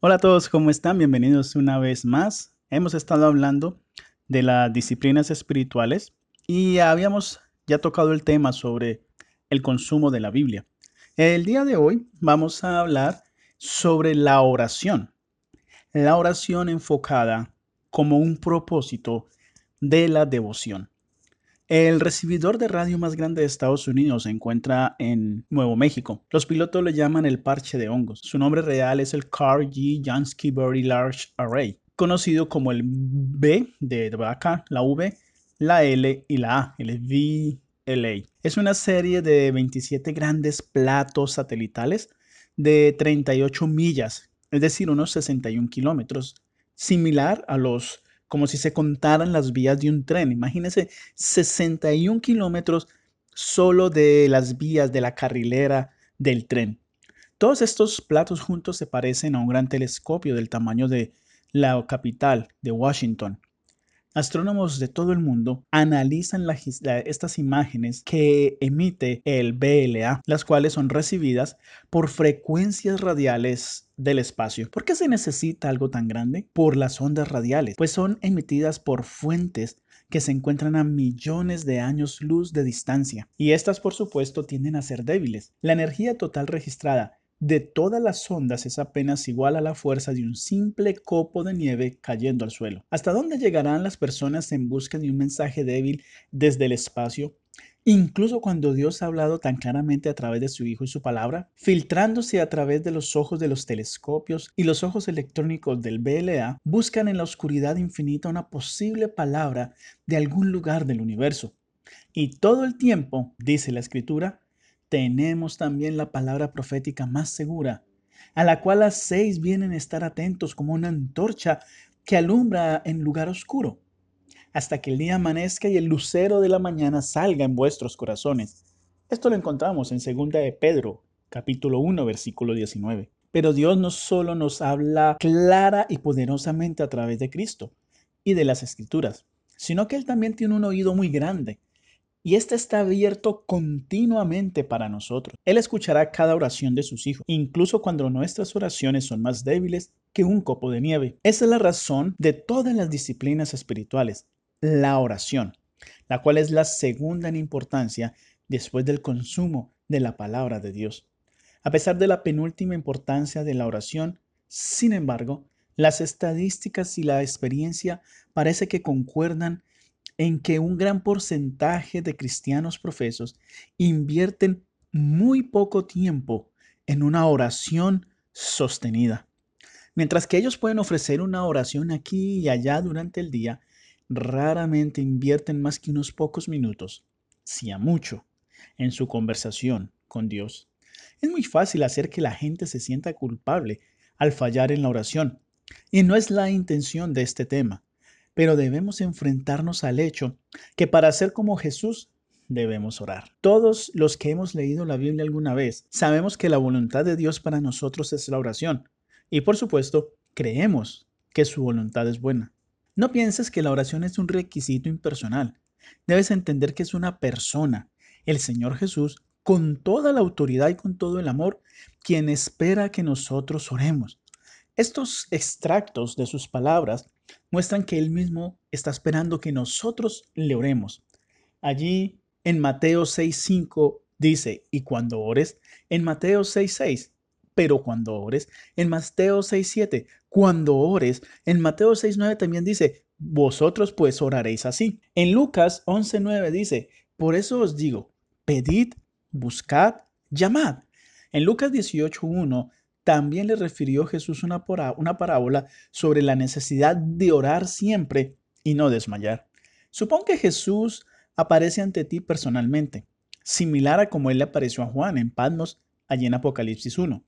Hola a todos, ¿cómo están? Bienvenidos una vez más. Hemos estado hablando de las disciplinas espirituales y habíamos ya tocado el tema sobre el consumo de la Biblia. El día de hoy vamos a hablar sobre la oración. La oración enfocada como un propósito de la devoción. El recibidor de radio más grande de Estados Unidos se encuentra en Nuevo México. Los pilotos le llaman el parche de hongos. Su nombre real es el Carl G. Jansky Very Large Array, conocido como el B de vaca, la V, la L y la A, el VLA. Es una serie de 27 grandes platos satelitales de 38 millas, es decir, unos 61 kilómetros, similar a los como si se contaran las vías de un tren. Imagínense 61 kilómetros solo de las vías de la carrilera del tren. Todos estos platos juntos se parecen a un gran telescopio del tamaño de la capital de Washington. Astrónomos de todo el mundo analizan estas imágenes que emite el BLA, las cuales son recibidas por frecuencias radiales del espacio. ¿Por qué se necesita algo tan grande? Por las ondas radiales, pues son emitidas por fuentes que se encuentran a millones de años luz de distancia. Y estas, por supuesto, tienden a ser débiles. La energía total registrada de todas las ondas es apenas igual a la fuerza de un simple copo de nieve cayendo al suelo. ¿Hasta dónde llegarán las personas en busca de un mensaje débil desde el espacio? Incluso cuando Dios ha hablado tan claramente a través de su Hijo y su palabra, filtrándose a través de los ojos de los telescopios y los ojos electrónicos del BLA, buscan en la oscuridad infinita una posible palabra de algún lugar del universo. Y todo el tiempo, dice la escritura, tenemos también la palabra profética más segura, a la cual las seis vienen a estar atentos como una antorcha que alumbra en lugar oscuro, hasta que el día amanezca y el lucero de la mañana salga en vuestros corazones. Esto lo encontramos en 2 de Pedro, capítulo 1, versículo 19. Pero Dios no solo nos habla clara y poderosamente a través de Cristo y de las Escrituras, sino que Él también tiene un oído muy grande y este está abierto continuamente para nosotros. Él escuchará cada oración de sus hijos, incluso cuando nuestras oraciones son más débiles que un copo de nieve. Esa es la razón de todas las disciplinas espirituales, la oración, la cual es la segunda en importancia después del consumo de la palabra de Dios. A pesar de la penúltima importancia de la oración, sin embargo, las estadísticas y la experiencia parece que concuerdan en que un gran porcentaje de cristianos profesos invierten muy poco tiempo en una oración sostenida. Mientras que ellos pueden ofrecer una oración aquí y allá durante el día, raramente invierten más que unos pocos minutos, si a mucho, en su conversación con Dios. Es muy fácil hacer que la gente se sienta culpable al fallar en la oración, y no es la intención de este tema pero debemos enfrentarnos al hecho que para ser como Jesús debemos orar. Todos los que hemos leído la Biblia alguna vez sabemos que la voluntad de Dios para nosotros es la oración y por supuesto creemos que su voluntad es buena. No pienses que la oración es un requisito impersonal. Debes entender que es una persona, el Señor Jesús, con toda la autoridad y con todo el amor, quien espera que nosotros oremos. Estos extractos de sus palabras muestran que Él mismo está esperando que nosotros le oremos. Allí en Mateo 6.5 dice, y cuando ores, en Mateo 6.6, pero cuando ores, en Mateo 6.7, cuando ores, en Mateo 6.9 también dice, vosotros pues oraréis así. En Lucas 11.9 dice, por eso os digo, pedid, buscad, llamad. En Lucas 18.1 también le refirió Jesús una, parábola sobre la necesidad de orar siempre y no desmayar. Supón que Jesús aparece ante ti personalmente, similar a como él le apareció a Juan en Patmos, allí en Apocalipsis 1,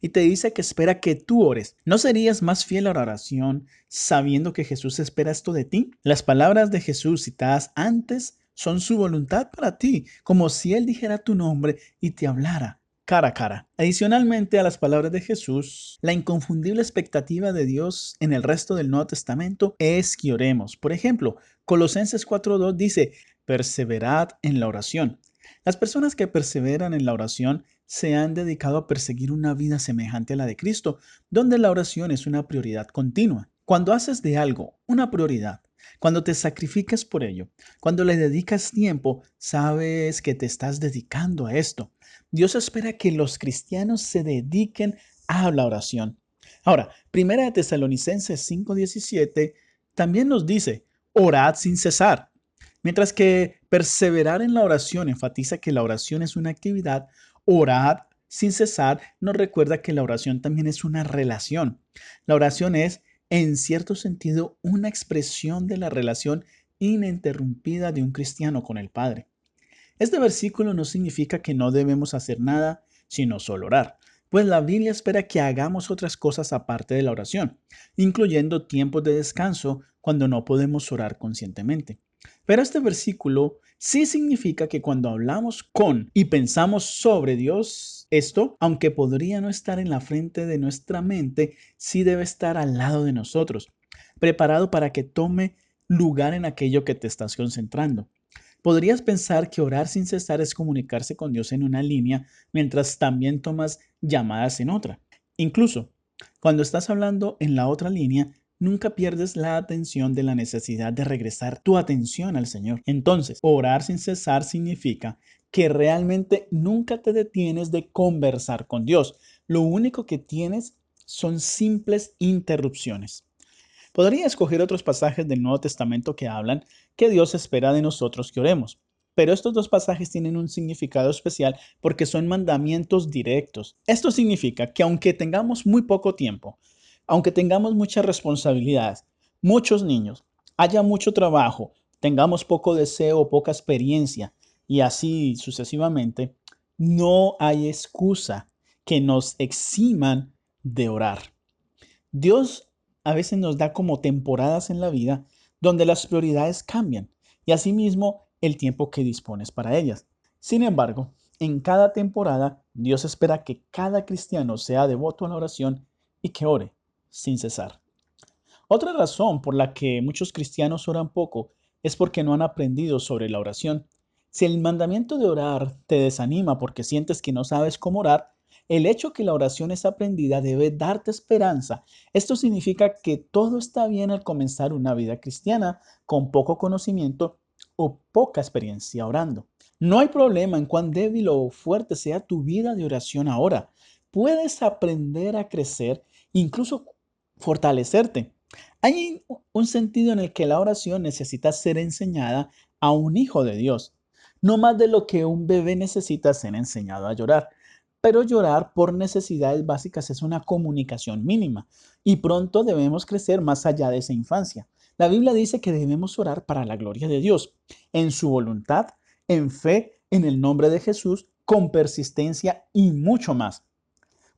y te dice que espera que tú ores. ¿No serías más fiel a la oración sabiendo que Jesús espera esto de ti? Las palabras de Jesús citadas antes son su voluntad para ti, como si Él dijera tu nombre y te hablara cara a cara. Adicionalmente a las palabras de Jesús, la inconfundible expectativa de Dios en el resto del Nuevo Testamento es que oremos. Por ejemplo, Colosenses 4.2 dice, perseverad en la oración. Las personas que perseveran en la oración se han dedicado a perseguir una vida semejante a la de Cristo, donde la oración es una prioridad continua. Cuando haces de algo una prioridad, cuando te sacrificas por ello, cuando le dedicas tiempo, sabes que te estás dedicando a esto. Dios espera que los cristianos se dediquen a la oración. Ahora, Primera de Tesalonicenses 5:17 también nos dice, orad sin cesar. Mientras que perseverar en la oración enfatiza que la oración es una actividad, orad sin cesar nos recuerda que la oración también es una relación. La oración es, en cierto sentido, una expresión de la relación ininterrumpida de un cristiano con el Padre. Este versículo no significa que no debemos hacer nada, sino solo orar, pues la Biblia espera que hagamos otras cosas aparte de la oración, incluyendo tiempos de descanso cuando no podemos orar conscientemente. Pero este versículo sí significa que cuando hablamos con y pensamos sobre Dios, esto, aunque podría no estar en la frente de nuestra mente, sí debe estar al lado de nosotros, preparado para que tome lugar en aquello que te estás concentrando. Podrías pensar que orar sin cesar es comunicarse con Dios en una línea mientras también tomas llamadas en otra. Incluso, cuando estás hablando en la otra línea, nunca pierdes la atención de la necesidad de regresar tu atención al Señor. Entonces, orar sin cesar significa que realmente nunca te detienes de conversar con Dios. Lo único que tienes son simples interrupciones. Podría escoger otros pasajes del Nuevo Testamento que hablan que Dios espera de nosotros que oremos, pero estos dos pasajes tienen un significado especial porque son mandamientos directos. Esto significa que aunque tengamos muy poco tiempo, aunque tengamos muchas responsabilidades, muchos niños, haya mucho trabajo, tengamos poco deseo poca experiencia y así sucesivamente, no hay excusa que nos eximan de orar. Dios a veces nos da como temporadas en la vida donde las prioridades cambian y asimismo el tiempo que dispones para ellas. Sin embargo, en cada temporada Dios espera que cada cristiano sea devoto a la oración y que ore sin cesar. Otra razón por la que muchos cristianos oran poco es porque no han aprendido sobre la oración. Si el mandamiento de orar te desanima porque sientes que no sabes cómo orar, el hecho que la oración es aprendida debe darte esperanza. Esto significa que todo está bien al comenzar una vida cristiana con poco conocimiento o poca experiencia orando. No hay problema en cuán débil o fuerte sea tu vida de oración ahora. Puedes aprender a crecer, incluso fortalecerte. Hay un sentido en el que la oración necesita ser enseñada a un hijo de Dios, no más de lo que un bebé necesita ser enseñado a llorar. Pero llorar por necesidades básicas es una comunicación mínima y pronto debemos crecer más allá de esa infancia. La Biblia dice que debemos orar para la gloria de Dios, en su voluntad, en fe, en el nombre de Jesús, con persistencia y mucho más.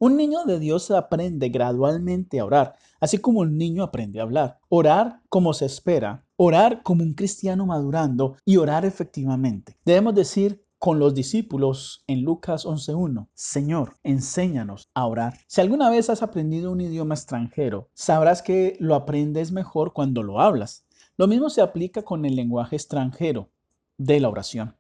Un niño de Dios aprende gradualmente a orar, así como un niño aprende a hablar. Orar como se espera, orar como un cristiano madurando y orar efectivamente. Debemos decir con los discípulos en Lucas 11.1, Señor, enséñanos a orar. Si alguna vez has aprendido un idioma extranjero, sabrás que lo aprendes mejor cuando lo hablas. Lo mismo se aplica con el lenguaje extranjero de la oración.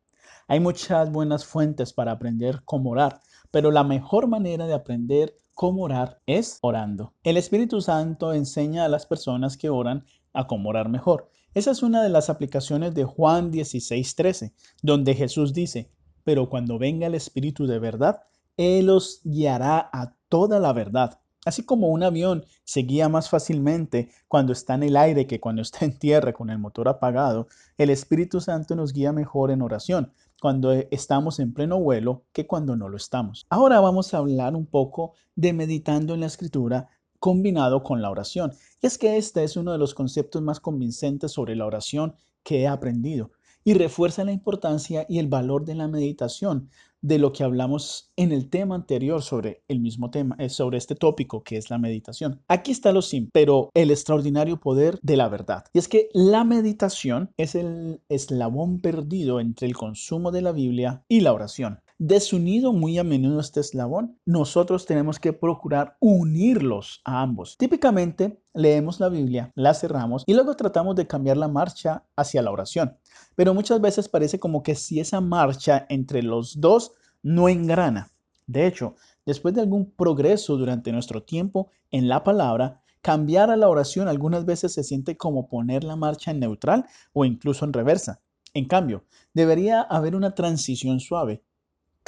Hay muchas buenas fuentes para aprender cómo orar, pero la mejor manera de aprender cómo orar es orando. El Espíritu Santo enseña a las personas que oran a cómo orar mejor. Esa es una de las aplicaciones de Juan 16:13, donde Jesús dice, pero cuando venga el Espíritu de verdad, Él os guiará a toda la verdad. Así como un avión se guía más fácilmente cuando está en el aire que cuando está en tierra con el motor apagado, el Espíritu Santo nos guía mejor en oración cuando estamos en pleno vuelo que cuando no lo estamos. Ahora vamos a hablar un poco de meditando en la escritura combinado con la oración. Y es que este es uno de los conceptos más convincentes sobre la oración que he aprendido y refuerza la importancia y el valor de la meditación de lo que hablamos en el tema anterior sobre el mismo tema, eh, sobre este tópico que es la meditación. Aquí está lo simple, pero el extraordinario poder de la verdad. Y es que la meditación es el eslabón perdido entre el consumo de la Biblia y la oración. Desunido muy a menudo este eslabón, nosotros tenemos que procurar unirlos a ambos. Típicamente leemos la Biblia, la cerramos y luego tratamos de cambiar la marcha hacia la oración. Pero muchas veces parece como que si esa marcha entre los dos no engrana. De hecho, después de algún progreso durante nuestro tiempo en la palabra, cambiar a la oración algunas veces se siente como poner la marcha en neutral o incluso en reversa. En cambio, debería haber una transición suave,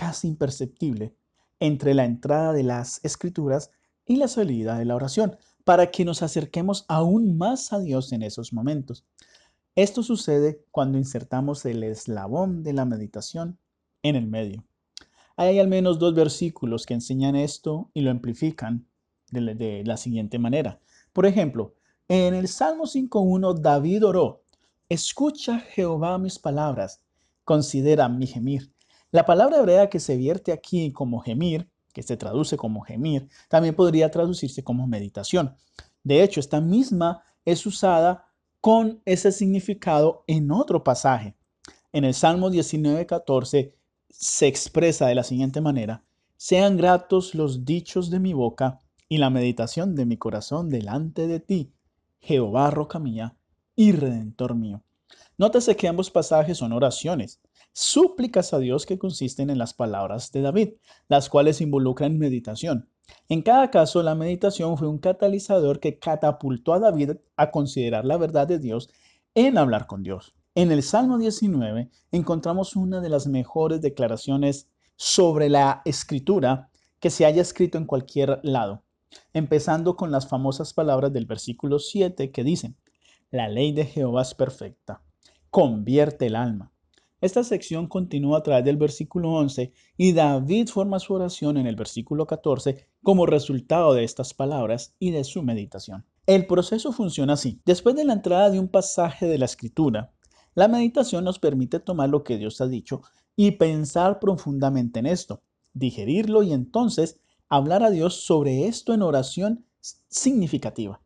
casi imperceptible, entre la entrada de las escrituras y la salida de la oración, para que nos acerquemos aún más a Dios en esos momentos. Esto sucede cuando insertamos el eslabón de la meditación en el medio. Hay al menos dos versículos que enseñan esto y lo amplifican de, la siguiente manera. Por ejemplo, en el Salmo 5.1 David oró, escucha Jehová mis palabras, considera mi gemir. La palabra hebrea que se vierte aquí como gemir, que se traduce como gemir, también podría traducirse como meditación. De hecho, esta misma es usada con ese significado en otro pasaje. En el Salmo 19.14 se expresa de la siguiente manera, sean gratos los dichos de mi boca y la meditación de mi corazón delante de ti, Jehová roca mía y redentor mío. Nótese que ambos pasajes son oraciones, súplicas a Dios que consisten en las palabras de David, las cuales involucran meditación. En cada caso, la meditación fue un catalizador que catapultó a David a considerar la verdad de Dios en hablar con Dios. En el Salmo 19 encontramos una de las mejores declaraciones sobre la escritura que se haya escrito en cualquier lado, empezando con las famosas palabras del versículo 7 que dicen, la ley de Jehová es perfecta, convierte el alma. Esta sección continúa a través del versículo 11 y David forma su oración en el versículo 14 como resultado de estas palabras y de su meditación. El proceso funciona así. Después de la entrada de un pasaje de la escritura, la meditación nos permite tomar lo que Dios ha dicho y pensar profundamente en esto, digerirlo y entonces hablar a Dios sobre esto en oración significativa.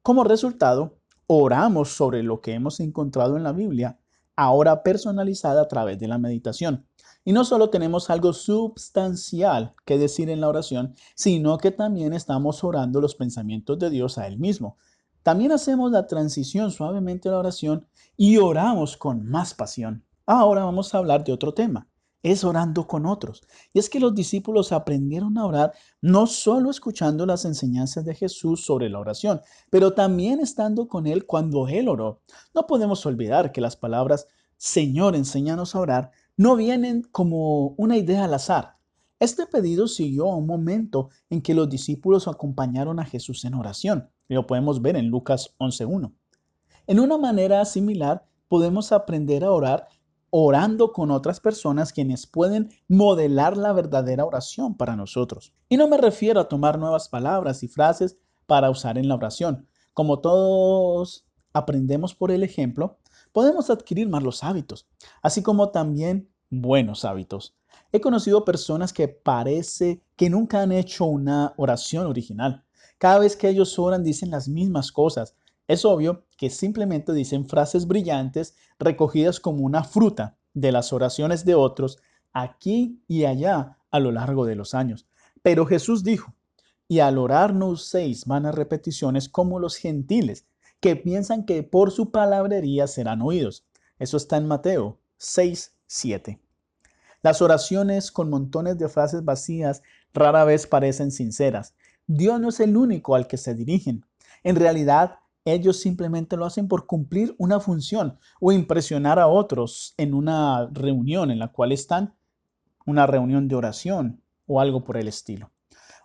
Como resultado, oramos sobre lo que hemos encontrado en la Biblia, ahora personalizada a través de la meditación. Y no solo tenemos algo substancial que decir en la oración, sino que también estamos orando los pensamientos de Dios a Él mismo, también hacemos la transición suavemente a la oración y oramos con más pasión. Ahora vamos a hablar de otro tema, es orando con otros. Y es que los discípulos aprendieron a orar no solo escuchando las enseñanzas de Jesús sobre la oración, pero también estando con Él cuando Él oró. No podemos olvidar que las palabras Señor, enséñanos a orar no vienen como una idea al azar. Este pedido siguió a un momento en que los discípulos acompañaron a Jesús en oración. Lo podemos ver en Lucas 11.1. En una manera similar, podemos aprender a orar orando con otras personas quienes pueden modelar la verdadera oración para nosotros. Y no me refiero a tomar nuevas palabras y frases para usar en la oración. Como todos aprendemos por el ejemplo, podemos adquirir malos hábitos, así como también buenos hábitos. He conocido personas que parece que nunca han hecho una oración original. Cada vez que ellos oran dicen las mismas cosas. Es obvio que simplemente dicen frases brillantes recogidas como una fruta de las oraciones de otros aquí y allá a lo largo de los años. Pero Jesús dijo, y al orar no uséis vanas repeticiones como los gentiles, que piensan que por su palabrería serán oídos. Eso está en Mateo 6, 7. Las oraciones con montones de frases vacías rara vez parecen sinceras. Dios no es el único al que se dirigen. En realidad, ellos simplemente lo hacen por cumplir una función o impresionar a otros en una reunión en la cual están, una reunión de oración o algo por el estilo.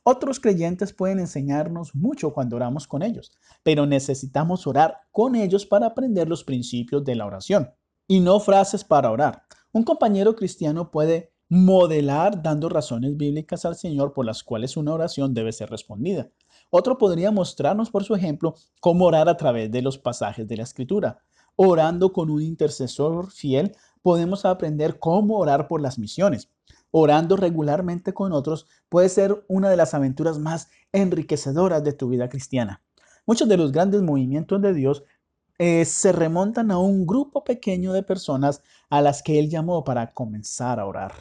Otros creyentes pueden enseñarnos mucho cuando oramos con ellos, pero necesitamos orar con ellos para aprender los principios de la oración y no frases para orar. Un compañero cristiano puede modelar dando razones bíblicas al Señor por las cuales una oración debe ser respondida. Otro podría mostrarnos por su ejemplo cómo orar a través de los pasajes de la Escritura. Orando con un intercesor fiel, podemos aprender cómo orar por las misiones. Orando regularmente con otros puede ser una de las aventuras más enriquecedoras de tu vida cristiana. Muchos de los grandes movimientos de Dios eh, se remontan a un grupo pequeño de personas a las que Él llamó para comenzar a orar.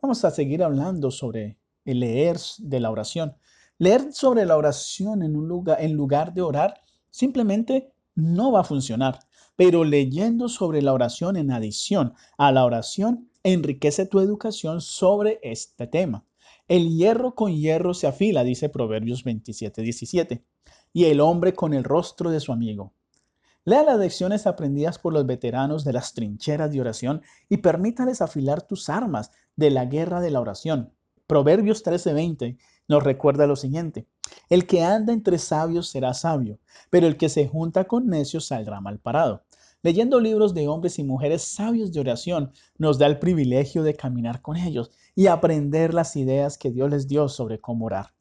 Vamos a seguir hablando sobre el leer de la oración. Leer sobre la oración en, un lugar, en lugar de orar simplemente no va a funcionar. Pero leyendo sobre la oración en adición a la oración, enriquece tu educación sobre este tema. El hierro con hierro se afila, dice Proverbios 27, 17, y el hombre con el rostro de su amigo. Lea las lecciones aprendidas por los veteranos de las trincheras de oración y permítales afilar tus armas de la guerra de la oración. Proverbios 13:20 nos recuerda lo siguiente. El que anda entre sabios será sabio, pero el que se junta con necios saldrá mal parado. Leyendo libros de hombres y mujeres sabios de oración nos da el privilegio de caminar con ellos y aprender las ideas que Dios les dio sobre cómo orar.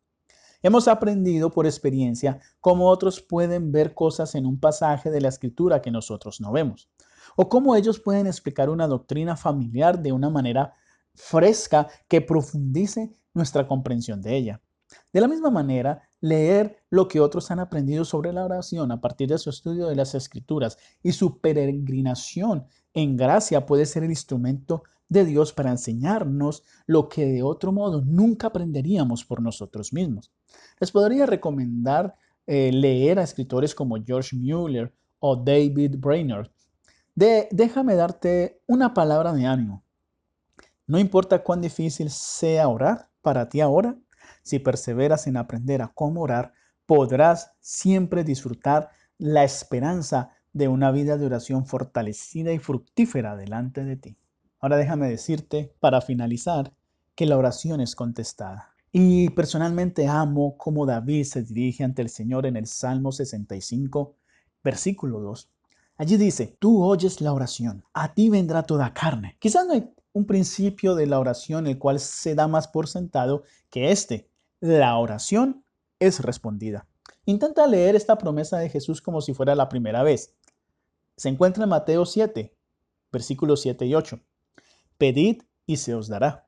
Hemos aprendido por experiencia cómo otros pueden ver cosas en un pasaje de la escritura que nosotros no vemos, o cómo ellos pueden explicar una doctrina familiar de una manera fresca que profundice nuestra comprensión de ella. De la misma manera, leer lo que otros han aprendido sobre la oración a partir de su estudio de las escrituras y su peregrinación en gracia puede ser el instrumento de Dios para enseñarnos lo que de otro modo nunca aprenderíamos por nosotros mismos. Les podría recomendar eh, leer a escritores como George Mueller o David Brainerd. Déjame darte una palabra de ánimo. No importa cuán difícil sea orar para ti ahora, si perseveras en aprender a cómo orar, podrás siempre disfrutar la esperanza de una vida de oración fortalecida y fructífera delante de ti. Ahora déjame decirte, para finalizar, que la oración es contestada. Y personalmente amo cómo David se dirige ante el Señor en el Salmo 65, versículo 2. Allí dice, tú oyes la oración, a ti vendrá toda carne. Quizás no hay un principio de la oración el cual se da más por sentado que este. La oración es respondida. Intenta leer esta promesa de Jesús como si fuera la primera vez. Se encuentra en Mateo 7, versículos 7 y 8. Pedid y se os dará.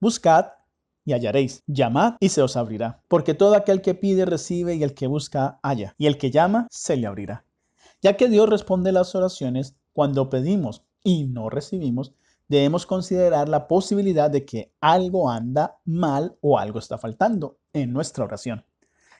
Buscad y hallaréis. Llamad y se os abrirá. Porque todo aquel que pide recibe y el que busca halla. Y el que llama se le abrirá. Ya que Dios responde las oraciones cuando pedimos y no recibimos, debemos considerar la posibilidad de que algo anda mal o algo está faltando en nuestra oración.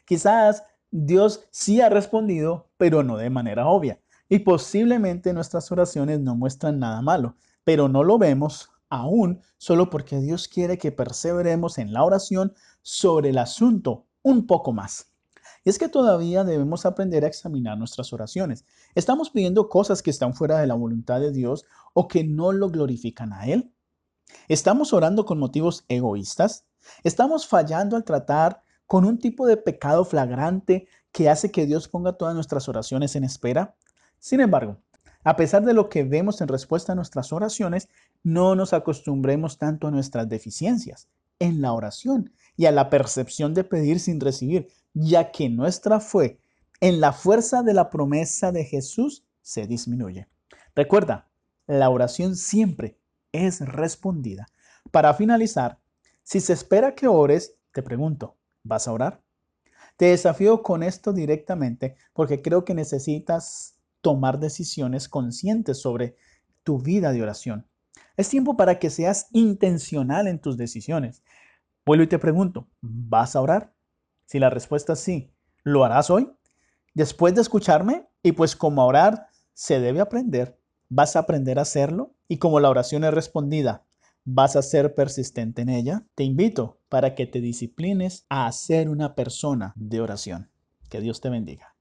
Quizás Dios sí ha respondido, pero no de manera obvia. Y posiblemente nuestras oraciones no muestran nada malo, pero no lo vemos aún solo porque Dios quiere que perseveremos en la oración sobre el asunto un poco más. Es que todavía debemos aprender a examinar nuestras oraciones. ¿Estamos pidiendo cosas que están fuera de la voluntad de Dios o que no lo glorifican a Él? ¿Estamos orando con motivos egoístas? ¿Estamos fallando al tratar con un tipo de pecado flagrante que hace que Dios ponga todas nuestras oraciones en espera? Sin embargo, a pesar de lo que vemos en respuesta a nuestras oraciones, no nos acostumbremos tanto a nuestras deficiencias en la oración y a la percepción de pedir sin recibir, ya que nuestra fe en la fuerza de la promesa de Jesús se disminuye. Recuerda, la oración siempre es respondida. Para finalizar, si se espera que ores, te pregunto, ¿vas a orar? Te desafío con esto directamente porque creo que necesitas tomar decisiones conscientes sobre tu vida de oración. Es tiempo para que seas intencional en tus decisiones. Vuelvo y te pregunto, ¿vas a orar? Si la respuesta es sí, ¿lo harás hoy? Después de escucharme, y pues como orar se debe aprender, vas a aprender a hacerlo y como la oración es respondida, vas a ser persistente en ella, te invito para que te disciplines a ser una persona de oración. Que Dios te bendiga.